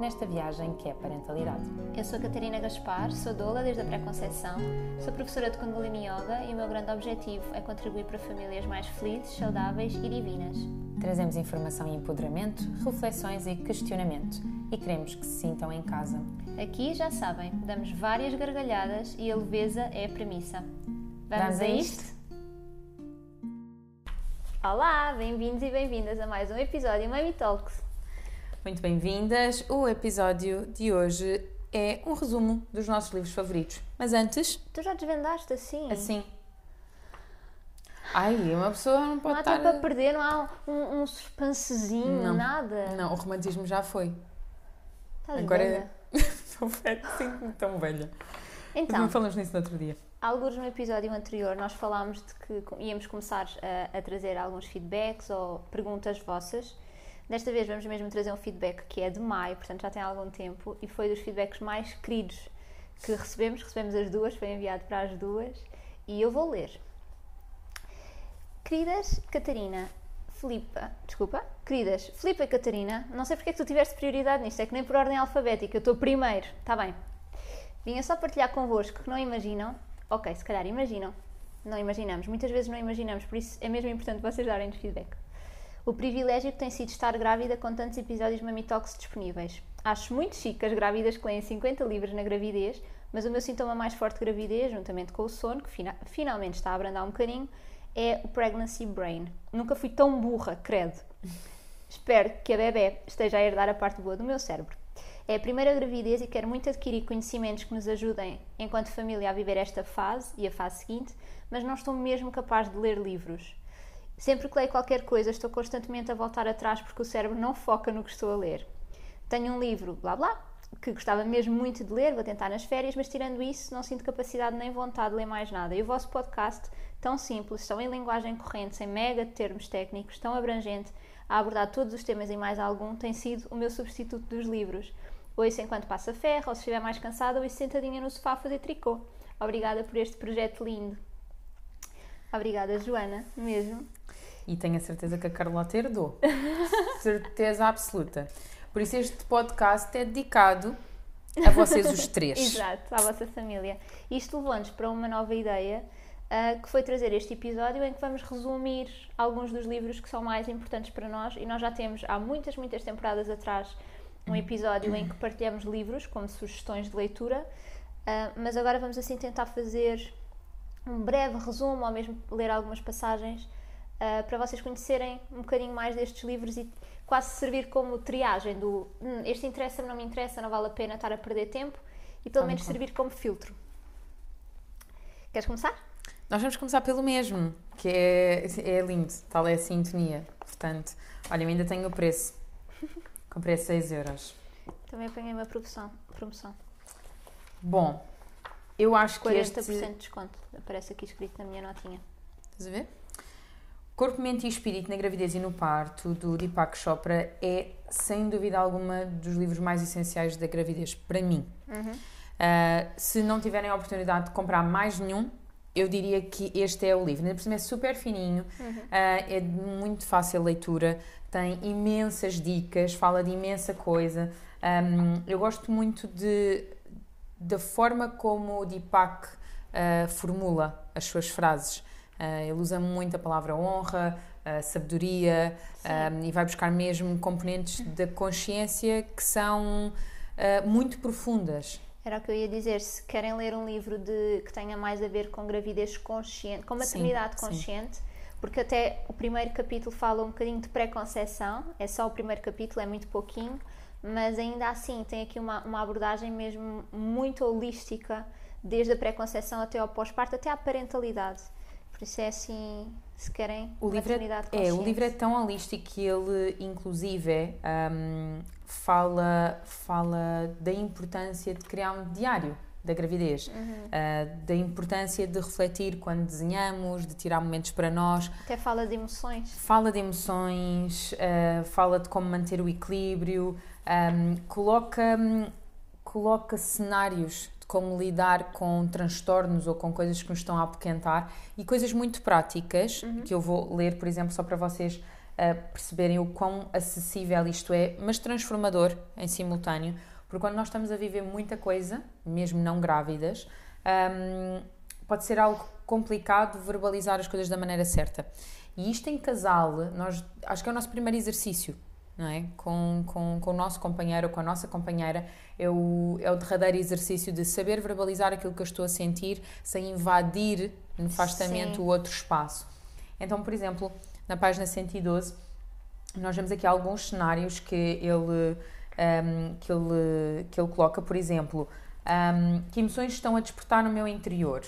nesta viagem que é parentalidade. Eu sou Catarina Gaspar, sou doula desde a pré-conceição, sou professora de Kundalini Yoga e o meu grande objetivo é contribuir para famílias mais felizes, saudáveis e divinas. Trazemos informação e empoderamento, reflexões e questionamento e queremos que se sintam em casa. Aqui, já sabem, damos várias gargalhadas e a leveza é a premissa. Vamos, Vamos a a isto? Olá, bem-vindos e bem-vindas a mais um episódio Mami Talks. Muito bem-vindas. O episódio de hoje é um resumo dos nossos livros favoritos. Mas antes, Tu já desvendaste assim? assim. Ai, uma pessoa não Não pode há estar. tempo a perder, não há um, um suspensezinho, Não. nada. Não, o romantismo já foi. Estás Agora velha? Sou velha, sinto-me tão velha. Então, não falamos nisso no outro dia. alguns no episódio anterior nós falámos de que íamos começar a, a trazer alguns feedbacks ou perguntas vossas. Desta vez vamos mesmo trazer um feedback que é de maio, portanto já tem algum tempo, e foi dos feedbacks mais queridos que recebemos. Recebemos as duas, foi enviado para as duas, e eu vou ler. Queridas Catarina, Filipa, desculpa, queridas Filipa e Catarina, não sei porque é que tu tiveste prioridade nisto, é que nem por ordem alfabética, eu estou primeiro, está bem. Vinha só partilhar convosco que não imaginam, ok, se calhar imaginam, não imaginamos, muitas vezes não imaginamos, por isso é mesmo importante vocês darem-nos feedback. O privilégio que tem sido estar grávida com tantos episódios Mamitox disponíveis. Acho muito chique as grávidas que leem 50 livros na gravidez, mas o meu sintoma mais forte de gravidez, juntamente com o sono, que fina- finalmente está a abrandar um bocadinho, é o pregnancy brain. Nunca fui tão burra, credo. Espero que a bebê esteja a herdar a parte boa do meu cérebro. É a primeira gravidez e quero muito adquirir conhecimentos que nos ajudem, enquanto família, a viver esta fase e a fase seguinte, mas não estou mesmo capaz de ler livros. Sempre que leio qualquer coisa, estou constantemente a voltar atrás porque o cérebro não foca no que estou a ler. Tenho um livro, blá blá, que gostava mesmo muito de ler, vou tentar nas férias, mas tirando isso, não sinto capacidade nem vontade de ler mais nada. E o vosso podcast, tão simples, tão em linguagem corrente, sem mega termos técnicos, tão abrangente, a abordar todos os temas e mais algum, tem sido o meu substituto dos livros. Ouço enquanto passa ferro, ou se estiver mais cansada, ouço sentadinha no sofá a fazer tricô. Obrigada por este projeto lindo. Obrigada, Joana, mesmo. E tenho a certeza que a Carlota herdou. certeza absoluta. Por isso este podcast é dedicado a vocês os três. Exato, à vossa família. Isto levou-nos para uma nova ideia, ah, que foi trazer este episódio em que vamos resumir alguns dos livros que são mais importantes para nós e nós já temos há muitas, muitas temporadas atrás um episódio em que partilhamos livros como sugestões de leitura, ah, mas agora vamos assim tentar fazer um breve resumo ou mesmo ler algumas passagens ah, para vocês conhecerem um bocadinho mais destes livros e quase servir como triagem do "Hum, este interessa-me, não me interessa, não vale a pena estar a perder tempo e pelo Tal menos servir como filtro. Queres começar? Nós vamos começar pelo mesmo, que é, é lindo, tal é a sintonia. Portanto, olha, eu ainda tenho o preço. Comprei a 6 euros. Também apanhei uma promoção. promoção. Bom, eu acho que 40% este... de desconto. Aparece aqui escrito na minha notinha. Estás a ver? Corpo, Mente e Espírito na Gravidez e no Parto, do Deepak Chopra, é, sem dúvida alguma, dos livros mais essenciais da gravidez, para mim. Uh, se não tiverem a oportunidade de comprar mais nenhum, eu diria que este é o livro. Ainda por cima é super fininho, uh, é de muito fácil leitura, tem imensas dicas, fala de imensa coisa. Um, eu gosto muito de, da forma como o Deepak uh, formula as suas frases. Uh, ele usa muito a palavra honra, a sabedoria um, e vai buscar mesmo componentes da consciência que são uh, muito profundas. Era o que eu ia dizer. Se querem ler um livro de, que tenha mais a ver com gravidez consciente, com maternidade sim. consciente, porque até o primeiro capítulo fala um bocadinho de pré-conceição, é só o primeiro capítulo, é muito pouquinho, mas ainda assim tem aqui uma, uma abordagem mesmo muito holística, desde a pré-conceição até ao pós-parto, até à parentalidade. Por isso é assim, se querem, O livro, é, é, o livro é tão holístico que ele, inclusive, um, fala, fala da importância de criar um diário da gravidez, Uhum. uh, da importância de refletir quando desenhamos, de tirar momentos para nós. Até fala de emoções. Fala de emoções, uh, fala de como manter o equilíbrio, um, coloca, um, coloca cenários de como lidar com transtornos ou com coisas que nos estão a apoquentar e coisas muito práticas Uhum. que eu vou ler, por exemplo, só para vocês uh, perceberem o quão acessível isto é, mas transformador em simultâneo, porque quando nós estamos a viver muita coisa, mesmo não grávidas, um, pode ser algo complicado verbalizar as coisas da maneira certa. E isto em casal, nós, acho que é o nosso primeiro exercício, não é? Com, com, com o nosso companheiro ou com a nossa companheira, é o, é o derradeiro exercício de saber verbalizar aquilo que eu estou a sentir sem invadir nefastamente Sim. o outro espaço. Então, por exemplo, na página 112, nós vemos aqui alguns cenários que ele, um, que ele, que ele coloca, por exemplo, um, que emoções estão a despertar no meu interior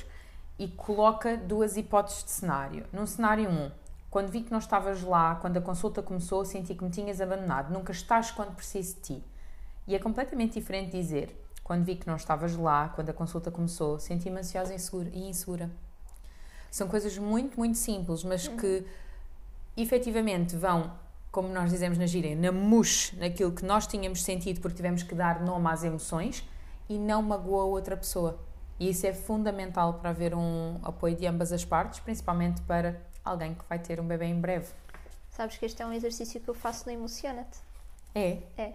e coloca duas hipóteses de cenário. Num cenário 1, um, quando vi que não estavas lá, quando a consulta começou, senti que me tinhas abandonado. Nunca estás quando preciso de ti. E é completamente diferente dizer, quando vi que não estavas lá, quando a consulta começou, senti-me ansiosa e insegura. São coisas muito, muito simples, mas que efetivamente vão, como nós dizemos na gíria, na mush, naquilo que nós tínhamos sentido porque tivemos que dar nome às emoções e não magoa outra pessoa. E isso é fundamental para haver um apoio de ambas as partes, principalmente para alguém que vai ter um bebê em breve. Sabes que este é um exercício que eu faço no Emociona-te. É? É.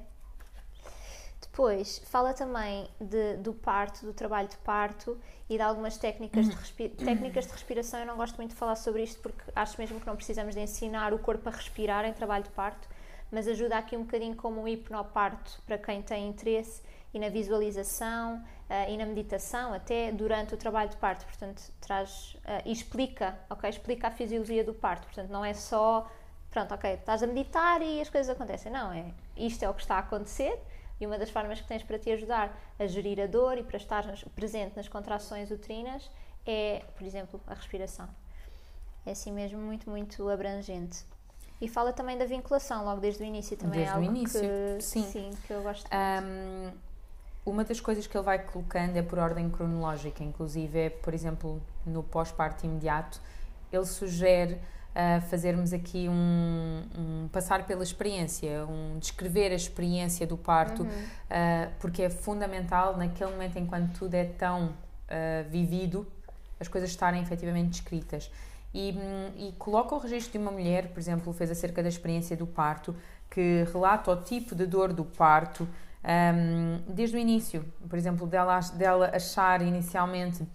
Depois, fala também de, do parto, do trabalho de parto e de algumas técnicas de, técnicas de respiração. Eu não gosto muito de falar sobre isto porque acho mesmo que não precisamos de ensinar o corpo a respirar em trabalho de parto, mas ajuda aqui um bocadinho como um hipnoparto para quem tem interesse e na visualização uh, e na meditação até durante o trabalho de parto. Portanto, traz uh, e explica, ok? Explica a fisiologia do parto. Portanto, não é só, pronto, ok, estás a meditar e as coisas acontecem. Não, é isto é o que está a acontecer e uma das formas que tens para te ajudar a gerir a dor e para estar presente nas contrações uterinas é, por exemplo, a respiração. É assim mesmo muito, muito abrangente. E fala também da vinculação, logo desde o início também desde é algo o início, que, sim. sim, que eu gosto um, uma das coisas que ele vai colocando é por ordem cronológica, inclusive é, por exemplo, no pós-parto imediato, ele sugere uh, fazermos aqui um, um, passar pela experiência, um descrever a experiência do parto, Uhum. uh, porque é fundamental naquele momento em quando tudo é tão uh, vivido, as coisas estarem efetivamente descritas. E, hum, e, coloca o registro de uma mulher, por exemplo, fez acerca da experiência do parto, que relata o tipo de dor do parto um, desde o início. Por exemplo, dela, dela achar inicialmente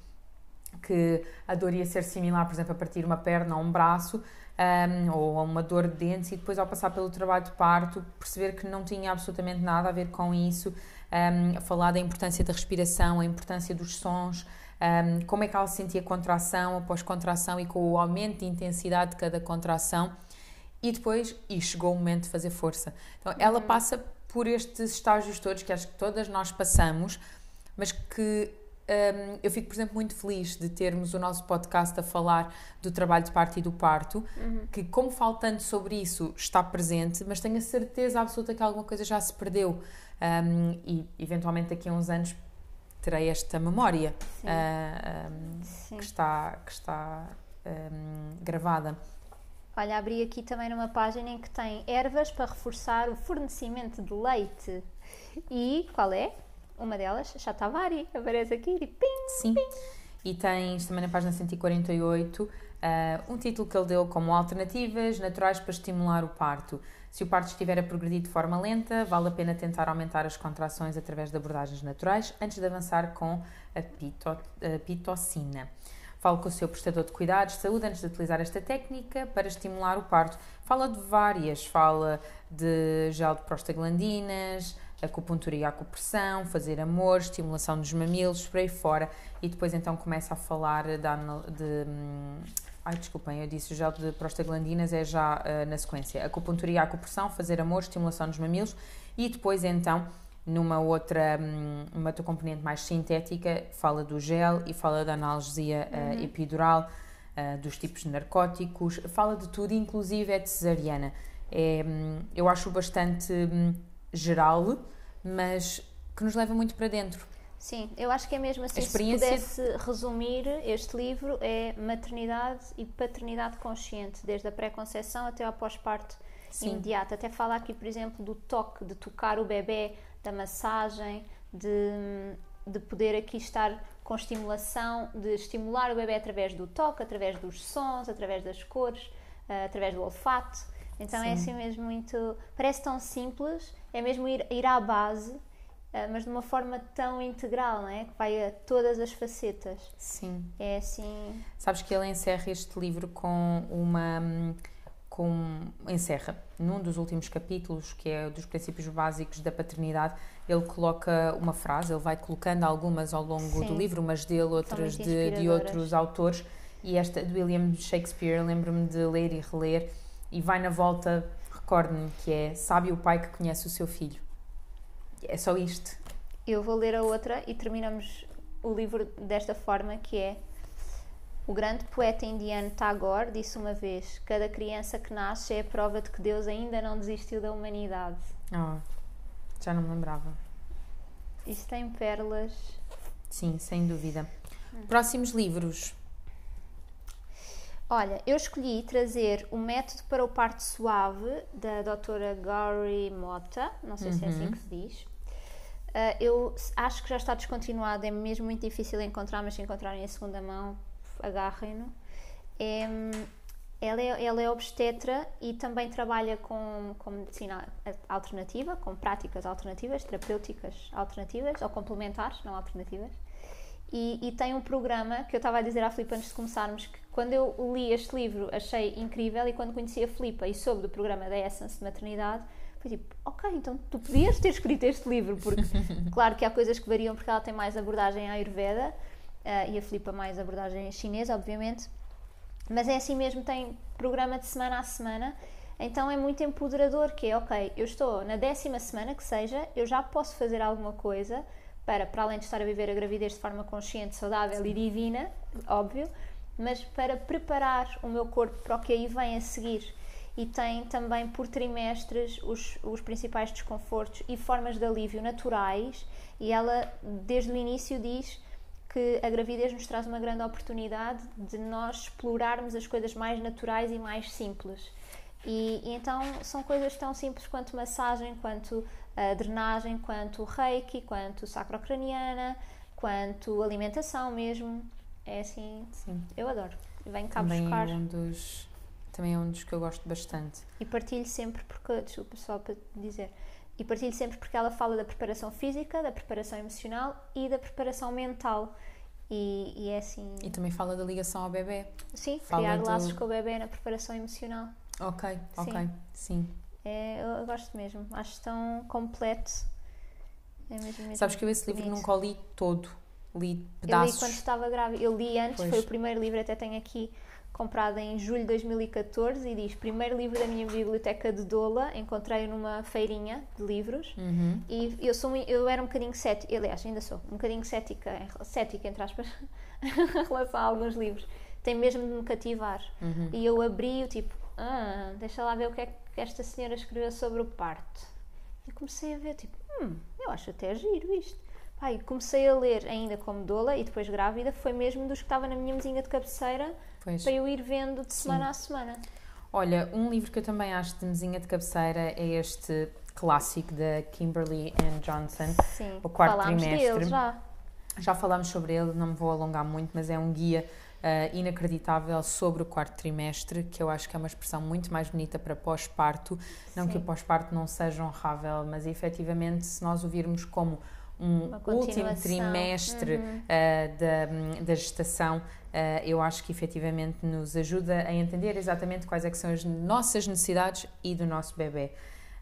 que a dor ia ser similar, por exemplo, a partir uma perna ou um braço, um, ou a uma dor de dentes, e depois, ao passar pelo trabalho de parto, perceber que não tinha absolutamente nada a ver com isso, um, falar da importância da respiração, a importância dos sons, um, como é que ela sentia contração após contração e com o aumento de intensidade de cada contração. E depois, e chegou o momento de fazer força. Então, ela Uhum. passa por estes estágios todos que acho que todas nós passamos, mas que um, eu fico, por exemplo, muito feliz de termos o nosso podcast a falar do trabalho de parto e do parto, Uhum. que, como faltando sobre isso, está presente, mas tenho a certeza absoluta que alguma coisa já se perdeu. Um, e, eventualmente, daqui a uns anos, terei esta memória uh, um, Sim. que está, que está um, gravada. Olha, abri aqui também numa página em que tem ervas para reforçar o fornecimento de leite. E qual é? Uma delas, Chatavari, aparece aqui e pim! Sim. E tens também na página 148 uh, um título que ele deu como alternativas naturais para estimular o parto. Se o parto estiver a progredir de forma lenta, vale a pena tentar aumentar as contrações através de abordagens naturais antes de avançar com a, pito, a pitocina. Fale com o seu prestador de cuidados de saúde antes de utilizar esta técnica para estimular o parto. Fala de várias, fala de gel de prostaglandinas, acupuntura e acupressão, fazer amor, estimulação dos mamilos, por aí fora. E depois então começa a falar de... de ai, desculpem, eu disse gel de prostaglandinas é já uh, na sequência. Acupuntura e acupressão, fazer amor, estimulação dos mamilos. E depois então numa outra, uma outra componente mais sintética, fala do gel e fala da analgesia uh, Uhum. epidural, uh, dos tipos de narcóticos, fala de tudo, inclusive é de cesariana. É, hum, eu acho bastante hum, geral, mas que nos leva muito para dentro. Sim, eu acho que é mesmo assim. experiência- Se pudesse resumir, este livro é maternidade e paternidade consciente, desde a pré-conceição até ao pós-parto imediato. Até fala aqui, por exemplo, do toque, de tocar o bebê, da massagem, de, de poder aqui estar com estimulação, de estimular o bebê através do toque, através dos sons, através das cores, eh, através do olfato. Então é Sim. assim mesmo muito. Parece tão simples, é mesmo ir, ir à base, eh, mas de uma forma tão integral, não é? Que vai a todas as facetas. Sim. É assim. Sabes que ele encerra este livro com uma. Com, encerra num dos últimos capítulos, que é dos princípios básicos da paternidade, ele coloca uma frase, ele vai colocando algumas ao longo do Sim. livro, umas dele, outras de, de outros autores, e esta de William Shakespeare, lembro-me de ler e reler, e vai na volta, recordo-me que é Sabe o pai que conhece o seu filho. É só isto. Eu vou ler a outra e terminamos o livro desta forma, que é o grande poeta indiano Tagore disse uma vez: cada criança que nasce é a prova de que Deus ainda não desistiu da humanidade. Ah, já não me lembrava. Isto tem pérolas. Sim, sem dúvida. Hum. Próximos livros. Olha, eu escolhi trazer o método para o parto suave da doutora Gauri Mota, não sei se é assim que se diz. Ah, eu acho que já está descontinuado, é mesmo muito difícil encontrar, mas se encontrarem em segunda mão, agarrem-no. É, ela, é, ela é obstetra e também trabalha com, com medicina alternativa, com práticas alternativas, terapêuticas alternativas, ou complementares, não alternativas. E, e tem um programa que eu estava a dizer à Filipe antes de começarmos que quando eu li este livro achei incrível e quando conheci a Filipe e soube do programa da Essence de Maternidade foi tipo, ok, então tu podias ter escrito este livro porque claro que há coisas que variam porque ela tem mais abordagem à Ayurveda e a Filipe mais abordagem chinesa, obviamente. Mas é assim mesmo, tem programa de semana a semana, então é muito empoderador que é, ok, eu estou na décima semana que seja, eu já posso fazer alguma coisa para, para além de estar a viver a gravidez de forma consciente, saudável e divina, óbvio, mas para preparar o meu corpo para o que aí vem a seguir. E tem também por trimestres os, os principais desconfortos e formas de alívio naturais, e ela, desde o início, diz que a gravidez nos traz uma grande oportunidade de nós explorarmos as coisas mais naturais e mais simples. E, e então são coisas tão simples quanto massagem, quanto a drenagem, quanto reiki, quanto sacrocraniana, quanto alimentação mesmo. É assim, Sim. eu adoro. Venho cá Também buscar é um dos também é um dos que eu gosto bastante. e partilho sempre porque, desculpa só para dizer, e partilho sempre porque ela fala da preparação física, da preparação emocional e da preparação mental. E, e é assim, E também fala da ligação ao bebê. sim, fala criar do- laços com o bebê na preparação emocional. Ok, ok, sim. É, eu, eu gosto mesmo, acho tão completo. É mesmo, mesmo Sabes que eu esse livro bonito. nunca o li todo, li Eu li pedaços. quando estava grávida. Eu li antes, Pois. foi o primeiro livro, até tenho aqui comprado em julho de 2014 e diz: primeiro livro da minha biblioteca de Dola, encontrei-o numa feirinha de livros. Uhum. E eu, sou, eu era um bocadinho cética, aliás, ainda sou, um bocadinho cética, cética entre aspas, em relação a alguns livros. Tem mesmo de me cativar. Uhum. E eu abri o tipo, ah, deixa lá ver o que é que esta senhora escreveu sobre o parto. E comecei a ver, tipo, hum, eu acho até giro isto. E comecei a ler ainda como doula e depois grávida, foi mesmo dos que estava na minha mesinha de cabeceira Pois. para eu ir vendo de semana a semana. Olha, um livro que eu também acho de mesinha de cabeceira é este clássico da Kimberly Ann Johnson. Sim, O quarto falámos trimestre. dele já. Já falámos sobre ele, não me vou alongar muito, mas é um guia ah, inacreditável sobre o quarto trimestre, que eu acho que é uma expressão muito mais bonita para pós-parto. Não que o Sim. pós-parto não seja honrável, mas efetivamente, se nós o virmos como um último trimestre Uhum. ah, da, da gestação, ah, eu acho que efetivamente nos ajuda a entender exatamente quais é são as nossas necessidades e do nosso bebê.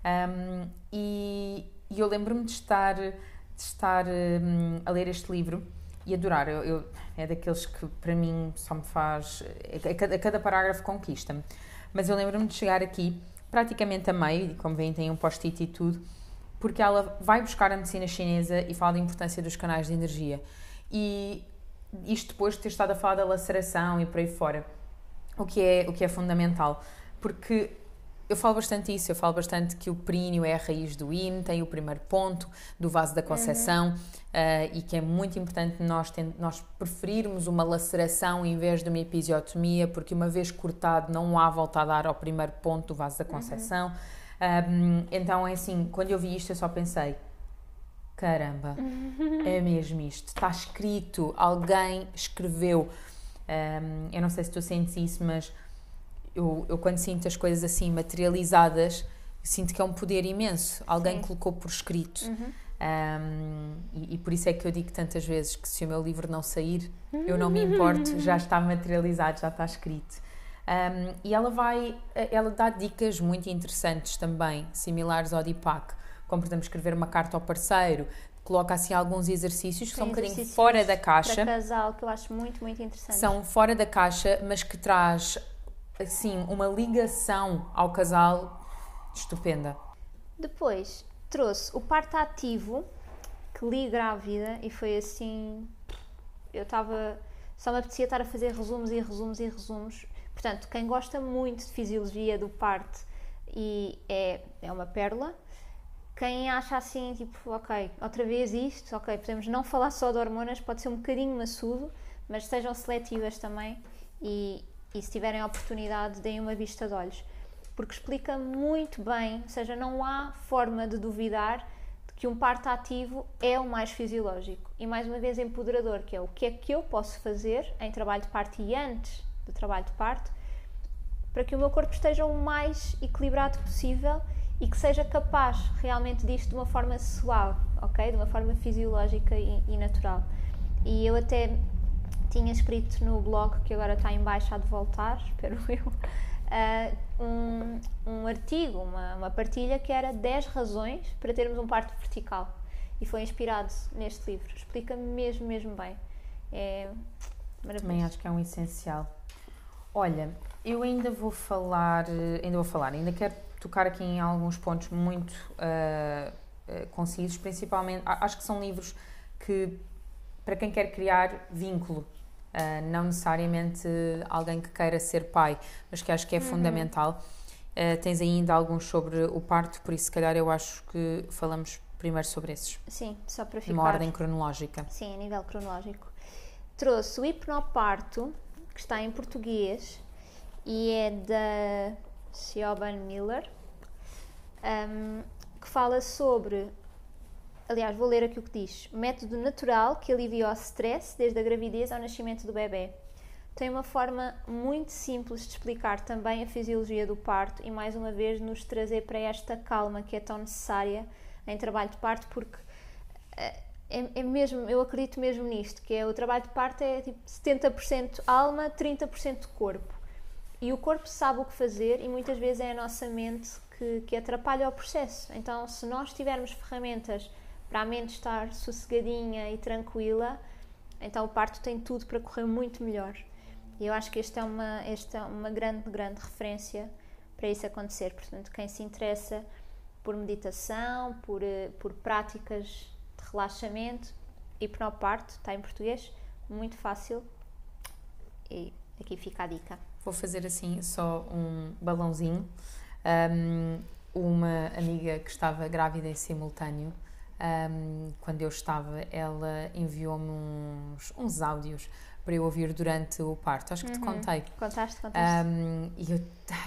Um, e, e eu lembro-me de estar, de estar um, a ler este livro e adorar. Eu, eu- é daqueles que para mim só me faz. A cada, a cada parágrafo conquista-me. Mas eu lembro-me de chegar aqui, praticamente a meio, e como veem, tem um post-it e tudo, porque ela vai buscar a medicina chinesa e fala da importância dos canais de energia. E isto depois de ter estado a falar da laceração e por aí fora, o que é, o que é fundamental. Porque eu falo bastante isso, eu falo bastante que o períneo é a raiz do yin, tem o primeiro ponto do vaso da concepção uhum. uh, e que é muito importante nós, tem, nós preferirmos uma laceração em vez de uma episiotomia, porque uma vez cortado não há volta a dar ao primeiro ponto do vaso da concepção. Uhum. Um, então é assim, quando eu vi isto eu só pensei, caramba, é mesmo isto, está escrito, alguém escreveu. Um, eu não sei se tu sentes isso, mas eu, eu quando sinto as coisas assim materializadas, sinto que é um poder imenso. Alguém Sim. colocou por escrito. Uhum. Um, e, e, por isso é que eu digo tantas vezes que se o meu livro não sair, eu não me importo, já está materializado, já está escrito. Um, e ela vai, ela dá dicas muito interessantes também, similares ao Deepak, como por exemplo escrever uma carta ao parceiro, coloca assim alguns exercícios que Tem são um bocadinho fora da caixa. Para casal, que eu acho muito, muito interessante. São fora da caixa, mas que traz assim, uma ligação ao casal estupenda. Depois trouxe o parto ativo que li grávida e foi assim. Eu estava. Só me apetecia estar a fazer resumos e resumos e resumos. Portanto, quem gosta muito de fisiologia do parto e é, é uma pérola. Quem acha assim, tipo, ok, outra vez isto, ok, podemos não falar só de hormonas, pode ser um bocadinho maçudo, mas sejam seletivas também e, e se tiverem a oportunidade, deem uma vista de olhos. Porque explica muito bem, ou seja, não há forma de duvidar de que um parto ativo é o mais fisiológico. E mais uma vez empoderador, que é o que é que eu posso fazer em trabalho de parto e antes do trabalho de parto, para que o meu corpo esteja o mais equilibrado possível e que seja capaz realmente disto de uma forma suave, ok? De uma forma fisiológica e, e natural. E eu até tinha escrito no blog, que agora está em baixo, há de voltar, espero eu, uh, um, um artigo, uma, uma partilha que era 10 razões para termos um parto vertical. E foi inspirado neste livro. Explica mesmo, mesmo bem. É maravilhoso. Também acho que é um essencial. Olha, eu ainda vou falar, ainda vou falar, ainda quero tocar aqui em alguns pontos muito uh, uh, concisos, principalmente, acho que são livros que, para quem quer criar vínculo Uh, não necessariamente alguém que queira ser pai, mas que acho que é uhum. fundamental. Tens ainda alguns sobre o parto, por isso, se calhar, eu acho que falamos primeiro sobre esses. Sim, só para ficar. Uma ordem cronológica. Sim, a nível cronológico. Trouxe o hipnoparto, que está em português e é da Siobhan Miller, um, que fala sobre Aliás, vou ler aqui o que diz: método natural que alivia o stress desde a gravidez ao nascimento do bebê. Tem uma forma muito simples de explicar também a fisiologia do parto e, mais uma vez, nos trazer para esta calma que é tão necessária em trabalho de parto, porque eh, é, é mesmo, eu acredito mesmo nisto, que é o trabalho de parto é tipo 70% alma, 30% corpo. E o corpo sabe o que fazer e muitas vezes é a nossa mente que, que atrapalha o processo. Então, se nós tivermos ferramentas para a mente estar sossegadinha e tranquila, então o parto tem tudo para correr muito melhor. E eu acho que esta é uma, esta é uma grande, grande referência para isso acontecer. Portanto, quem se interessa por meditação, por, eh, por práticas relaxamento, hipnoparto, está em português, muito fácil. E aqui fica a dica. Vou fazer assim só um balãozinho. Um, uma amiga que estava grávida em simultâneo um, quando eu estava, ela enviou-me uns, uns áudios para eu ouvir durante o parto. Acho que uhum. te contei. Contaste, contaste. Um, e eu,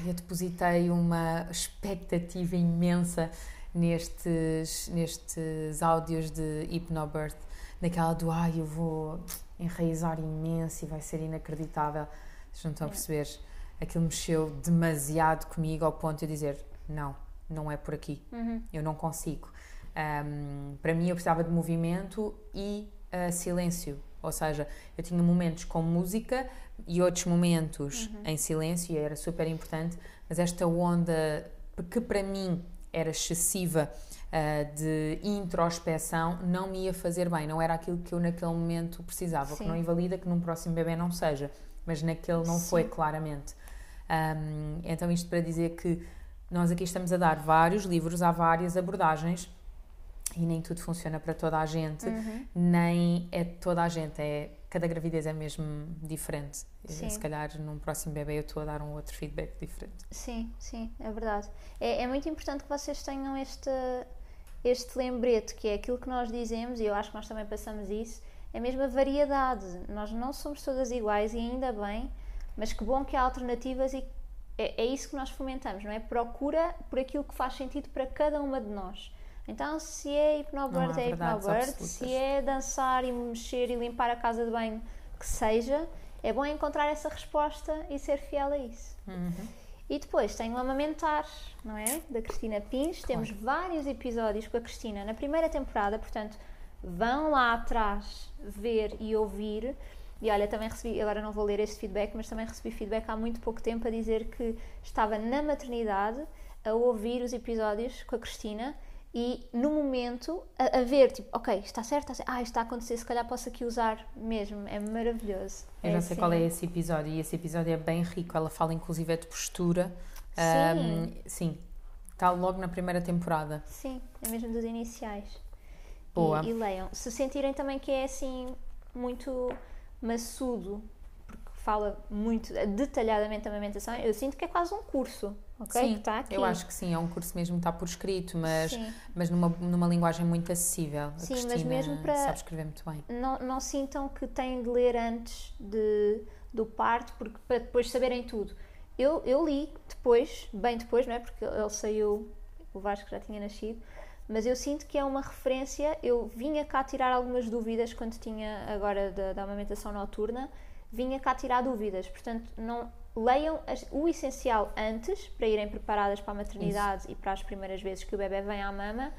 eu depositei uma expectativa imensa nestes, nestes áudios de Hypnobirth, naquela do ai, eu vou enraizar imenso e vai ser inacreditável. Vocês não estão a perceber? Aquilo mexeu demasiado comigo ao ponto de eu dizer: não, não é por aqui, uhum. eu não consigo. Um, para mim, eu precisava de movimento e uh, silêncio. Ou seja, eu tinha momentos com música e outros momentos uhum. em silêncio, e era super importante, mas esta onda que para mim era excessiva uh, de introspeção não me ia fazer bem, não era aquilo que eu naquele momento precisava, Sim. que não invalida que num próximo bebê não seja, mas naquele não Sim. foi claramente. Um, então, isto para dizer que nós aqui estamos a dar vários livros, há várias abordagens e nem tudo funciona para toda a gente, uhum. nem é toda a gente, é cada gravidez é mesmo diferente. Sim. Se calhar num próximo bebê eu estou a dar um outro feedback diferente. Sim, sim, é verdade. É, é muito importante que vocês tenham este, este lembrete, que é aquilo que nós dizemos, e eu acho que nós também passamos isso, é mesmo a variedade. Nós não somos todas iguais e ainda bem, mas que bom que há alternativas e é, é isso que nós fomentamos, não é? Procura por aquilo que faz sentido para cada uma de nós. Então, se é hipnobird, é hipnobird. Se é dançar e mexer e limpar a casa de banho, que seja, é bom encontrar essa resposta e ser fiel a isso. Uhum. E depois tem o Amamentar, não é? Da Cristina Pins. Claro. Temos vários episódios com a Cristina na primeira temporada, portanto, vão lá atrás ver e ouvir. E olha, também recebi, agora não vou ler este feedback, mas também recebi feedback há muito pouco tempo a dizer que estava na maternidade a ouvir os episódios com a Cristina e no momento a, a ver, tipo, ok, está certo, está certo, ah, está a acontecer, se calhar posso aqui usar mesmo, é maravilhoso. Eu já sei assim. qual é esse episódio e esse episódio é bem rico. Ela fala inclusive é de postura. Sim. Um, sim. Está logo na primeira temporada. Sim, é mesmo dos iniciais. Boa. E, e leiam. Se sentirem também que é assim muito maçudo, porque fala muito detalhadamente da amamentação, eu sinto que é quase um curso, ok? Sim, que está aqui. eu acho que sim, é um curso mesmo, está por escrito, mas, Sim. mas numa, numa linguagem muito acessível. A Sim, mas Cristina mesmo para- sabe escrever muito bem. Não, não sintam que têm de ler antes de, do parto, porque para depois saberem tudo. Eu, eu li depois, bem depois, não é? Porque ele saiu, o Vasco já tinha nascido, mas eu sinto que é uma referência. Eu vinha cá tirar algumas dúvidas quando tinha agora da, da amamentação noturna, vinha cá tirar dúvidas. Portanto, não leiam o essencial antes para irem preparadas para a maternidade e para as primeiras vezes que o bebê vem à mama,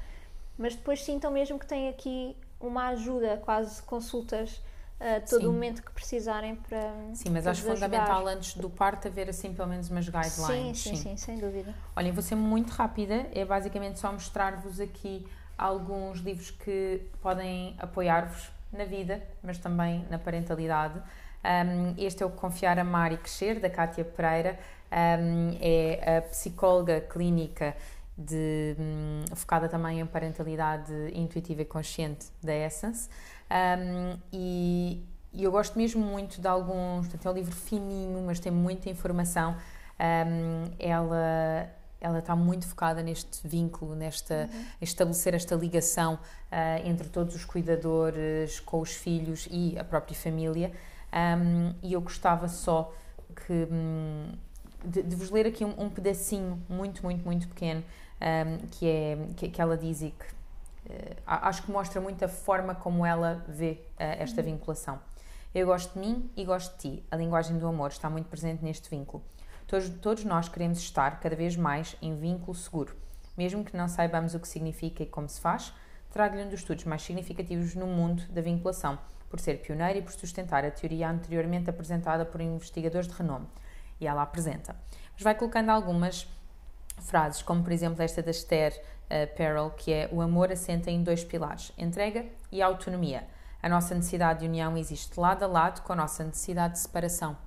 mas depois sintam mesmo que têm aqui uma ajuda, quase consultas a todo Sim. o momento que precisarem para. Sim, mas para acho vos ajudar. fundamental antes do parto haver assim pelo menos umas Sim, guidelines. sim, sim, sem dúvida. Olhem, vou ser muito rápida, é basicamente só mostrar-vos aqui alguns livros que podem apoiar-vos na vida, mas também na parentalidade. Um, este é o Confiar, Amar e Crescer, da Cátia Pereira, Um, é a psicóloga clínica de, hum, focada também em parentalidade intuitiva e consciente da Essence. Um, e, e eu gosto mesmo muito de alguns, portanto, é um livro fininho, mas tem muita informação. Um, ela ela está muito focada neste vínculo, nesta estabelecer esta ligação ah, entre todos os cuidadores, com os filhos e a própria família. Um, e eu gostava só que hum, de, de vos ler aqui um, um pedacinho muito, muito, muito pequeno um, que é que, que ela diz e que a- acho que mostra muito a forma como ela vê eh, esta vinculação. Eu gosto de mim e gosto de ti. A linguagem do amor está muito presente neste vínculo. Todos, todos nós queremos estar cada vez mais em vínculo seguro. Mesmo que não saibamos o que significa e como se faz, trago-lhe um dos estudos mais significativos no mundo da vinculação, por ser pioneiro e por sustentar a teoria anteriormente apresentada por investigadores de renome. E ela apresenta. Mas vai colocando algumas frases, como por exemplo esta da Esther eh, Perel, que é o amor assenta em dois pilares, entrega e autonomia. A nossa necessidade de união existe lado a lado com a nossa necessidade de separação.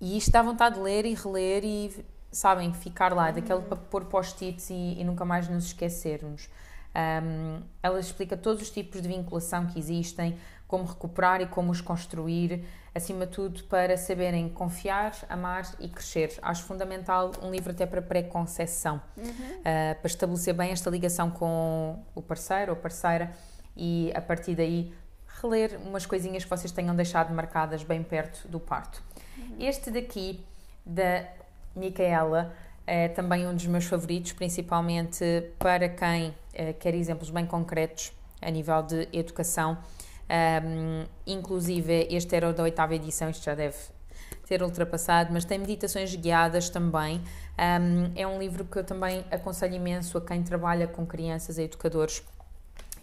E isto dá vontade de ler e reler e, sabem, ficar lá, daquele para pôr post-its e, e nunca mais nos esquecermos. Um, ela explica todos os tipos de vinculação que existem, como recuperar e como os construir, acima de tudo para saberem confiar, amar e crescer. Acho fundamental um livro até para pré-conceição, uh, para estabelecer bem esta ligação com o parceiro ou parceira e a partir daí reler umas coisinhas que vocês tenham deixado marcadas bem perto do parto. Este daqui, da Micaela, é também um dos meus favoritos, principalmente para quem quer exemplos bem concretos a nível de educação. Um, inclusive, este era o da oitava edição, isto já deve ter ultrapassado, mas tem meditações guiadas também. Um, é um livro que eu também aconselho imenso a quem trabalha com crianças e educadores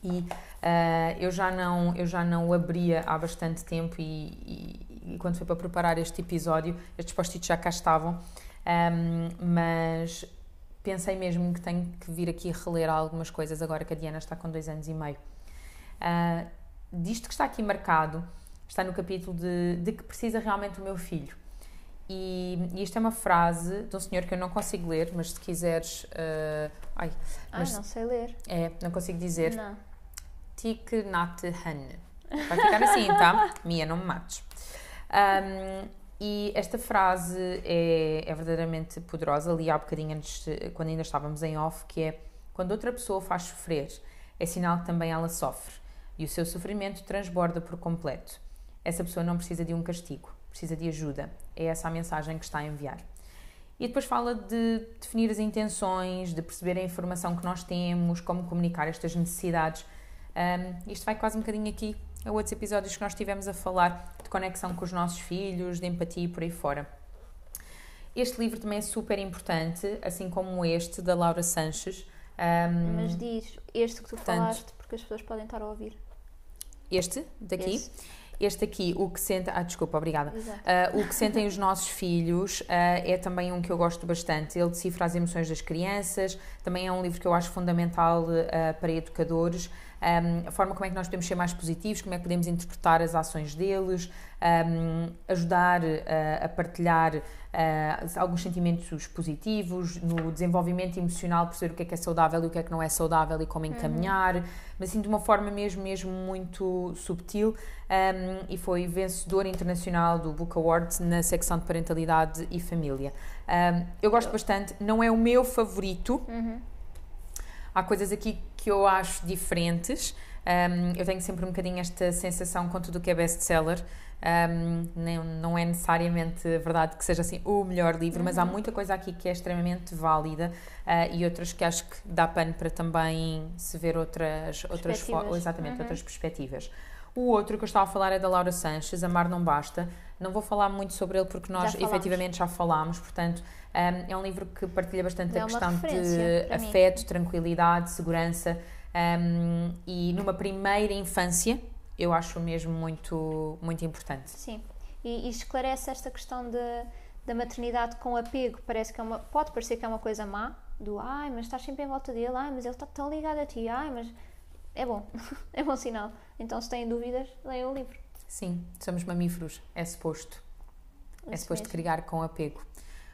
e uh, eu já não eu já não o abria há bastante tempo e, e, e quando foi para preparar este episódio estes post-its já cá estavam um, mas pensei mesmo que tenho que vir aqui reler algumas coisas agora que a Diana está com dois anos e meio uh, disto que está aqui marcado está no capítulo de, de que precisa realmente o meu filho e, e isto é uma frase de um senhor que eu não consigo ler, mas se quiseres. Uh, ai, Ah, mas não sei ler. é, não consigo dizer. Não. Thich Nhat Hanh. Vai ficar assim, tá? Mia, não me mates. Um, e esta frase é, é verdadeiramente poderosa. Ali há bocadinho antes, quando ainda estávamos em off, que é quando outra pessoa faz sofrer, é sinal que também ela sofre. E o seu sofrimento transborda por completo. Essa pessoa não precisa de um castigo, precisa de ajuda. É essa a mensagem que está a enviar. E depois fala de definir as intenções, de perceber a informação que nós temos, como comunicar estas necessidades. Um, isto vai quase um bocadinho aqui a outros episódios que nós tivemos a falar de conexão com os nossos filhos, de empatia e por aí fora. Este livro também é super importante, assim como este da Laura Sanches. Um, Mas diz este que tu portanto, falaste, porque as pessoas podem estar a ouvir. Este daqui? Esse. Este aqui, o que senta. Ah, desculpa, obrigada. Uh, o que sentem os nossos filhos uh, é também um que eu gosto bastante. Ele decifra as emoções das crianças, também é um livro que eu acho fundamental uh, para educadores um, a forma como é que nós podemos ser mais positivos, como é que podemos interpretar as ações deles, um, ajudar uh, a partilhar uh, alguns sentimentos positivos, no desenvolvimento emocional, perceber o que é que é saudável e o que é que não é saudável e como encaminhar, uhum. mas assim de uma forma mesmo, mesmo muito subtil um, e foi vencedor internacional do Book Awards na secção de parentalidade e família. eu gosto bastante, não é o meu favorito, uhum há coisas aqui que eu acho diferentes. Um, eu tenho sempre um bocadinho esta sensação com tudo o que é best-seller. Um, não, não é necessariamente verdade que seja assim o melhor livro, uhum. mas há uhum. muita coisa aqui que é extremamente válida uh, e outras que acho que dá pano para também se ver outras, outras exatamente, uhum. outras perspectivas. O outro que eu estava a falar é da Laura Sanches, Amar Não Basta. Não vou falar muito sobre ele porque nós já efetivamente já falámos, portanto, um, é um livro que partilha bastante é a questão de afeto, mim. tranquilidade, segurança um, e numa primeira infância eu acho mesmo muito, muito importante. Sim, e, e esclarece esta questão de, da maternidade com apego. Parece que é uma, pode parecer que é uma coisa má, do ai, mas estás sempre em volta dele, ai, mas ele está tão ligado a ti, ai, mas é bom, é bom sinal. Então, se têm dúvidas, leiam o livro. Sim, somos mamíferos, é suposto. É, suposto criar com apego.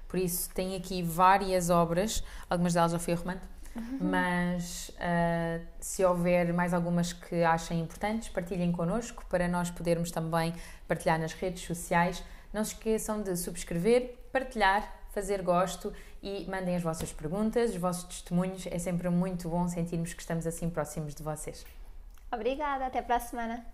Por isso, tem aqui várias obras, algumas delas já fui arrumando, uhum. mas uh, se houver mais algumas que achem importantes, partilhem connosco para nós podermos também partilhar nas redes sociais. Não se esqueçam de subscrever, partilhar, fazer gosto e mandem as vossas perguntas, os vossos testemunhos. É sempre muito bom sentirmos que estamos assim próximos de vocês. Obrigada, até para a semana.